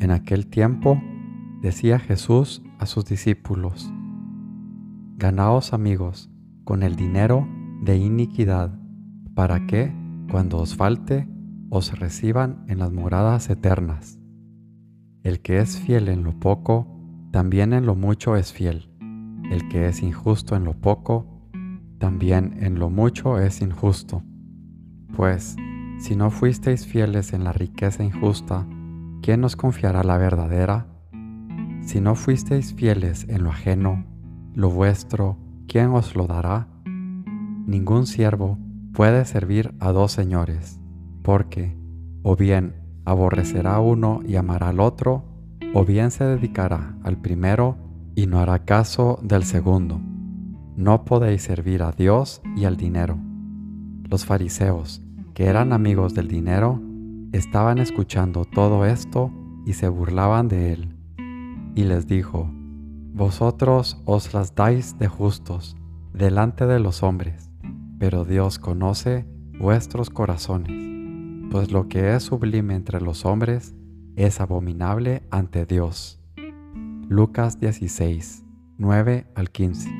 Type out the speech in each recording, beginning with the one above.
En aquel tiempo decía Jesús a sus discípulos, Ganaos amigos con el dinero de iniquidad, para que, cuando os falte, os reciban en las moradas eternas. El que es fiel en lo poco, también en lo mucho es fiel. El que es injusto en lo poco, también en lo mucho es injusto. Pues, si no fuisteis fieles en la riqueza injusta, ¿quién os confiará la verdadera? Si no fuisteis fieles en lo ajeno, lo vuestro, ¿quién os lo dará? Ningún siervo puede servir a dos señores, porque o bien aborrecerá uno y amará al otro, o bien se dedicará al primero y no hará caso del segundo. No podéis servir a Dios y al dinero. Los fariseos, que eran amigos del dinero, estaban escuchando todo esto y se burlaban de él. Y les dijo, Vosotros os las dais de justos delante de los hombres, pero Dios conoce vuestros corazones, pues lo que es sublime entre los hombres es abominable ante Dios. Lucas 16, 9 al 15.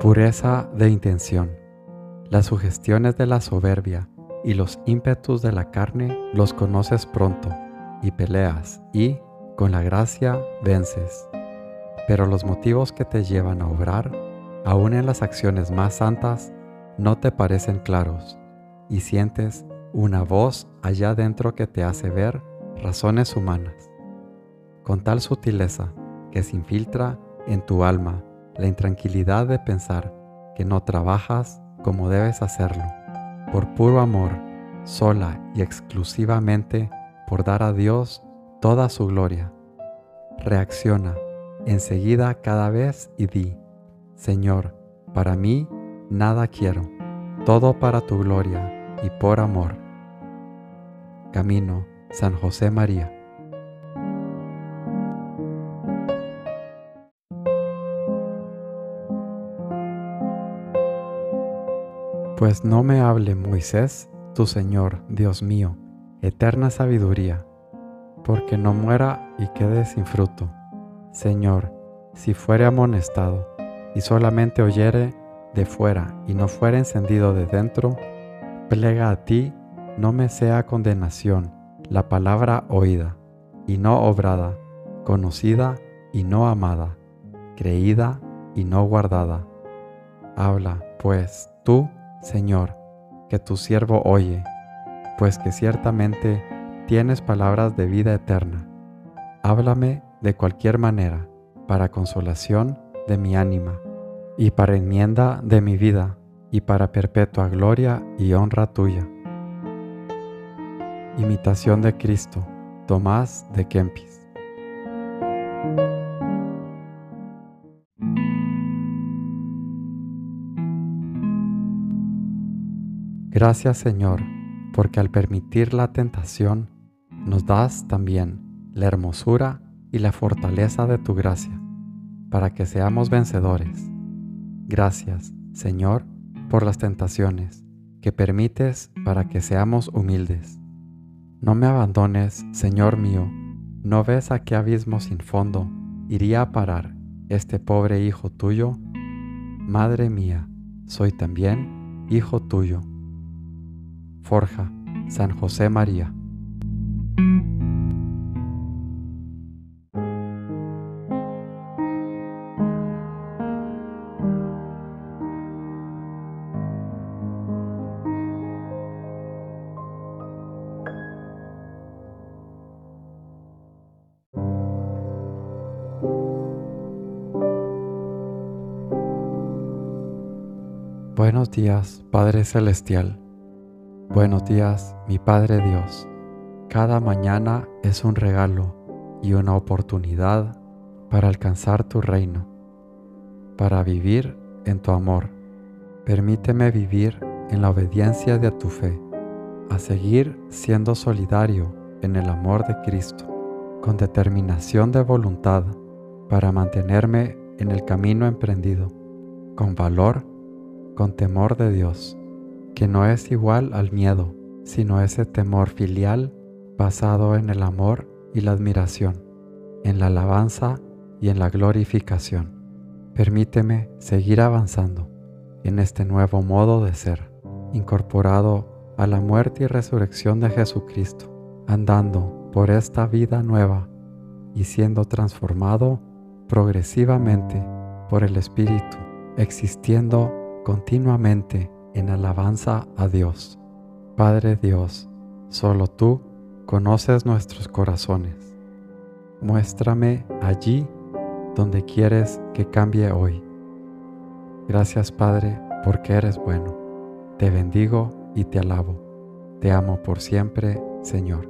Pureza de intención. Las sugestiones de la soberbia y los ímpetus de la carne los conoces pronto y peleas y, con la gracia, vences. Pero los motivos que te llevan a obrar, aun en las acciones más santas, no te parecen claros y sientes una voz allá dentro que te hace ver razones humanas. Con tal sutileza que se infiltra en tu alma la intranquilidad de pensar que no trabajas como debes hacerlo, por puro amor, sola y exclusivamente por dar a Dios toda su gloria. Reacciona enseguida cada vez y di, Señor, para mí nada quiero, todo para tu gloria y por amor. Camino San José María. Pues no me hable Moisés, tu Señor, Dios mío, eterna sabiduría, porque no muera y quede sin fruto. Señor, si fuere amonestado y solamente oyere de fuera y no fuere encendido de dentro, plega a ti, no me sea condenación la palabra oída y no obrada, conocida y no amada, creída y no guardada. Habla, pues, tú, Señor, que tu siervo oye, pues que ciertamente tienes palabras de vida eterna. Háblame de cualquier manera, para consolación de mi ánima, y para enmienda de mi vida, y para perpetua gloria y honra tuya. Imitación de Cristo, Tomás de Kempis. Gracias Señor, porque al permitir la tentación, nos das también la hermosura y la fortaleza de tu gracia, para que seamos vencedores. Gracias, Señor, por las tentaciones que permites para que seamos humildes. No me abandones, Señor mío, ¿no ves a qué abismo sin fondo iría a parar este pobre hijo tuyo? Madre mía, soy también hijo tuyo. Forja, San José María. Buenos días, Padre Celestial. Buenos días, mi Padre Dios. Cada mañana es un regalo y una oportunidad para alcanzar tu reino, para vivir en tu amor. Permíteme vivir en la obediencia de tu fe, a seguir siendo solidario en el amor de Cristo, con determinación de voluntad para mantenerme en el camino emprendido, con valor, con temor de Dios, que no es igual al miedo, sino ese temor filial basado en el amor y la admiración, en la alabanza y en la glorificación. Permíteme seguir avanzando en este nuevo modo de ser, incorporado a la muerte y resurrección de Jesucristo, andando por esta vida nueva y siendo transformado progresivamente por el Espíritu, existiendo continuamente en alabanza a Dios. Padre Dios, solo tú conoces nuestros corazones. Muéstrame allí donde quieres que cambie hoy. Gracias Padre porque eres bueno. Te bendigo y te alabo. Te amo por siempre, Señor.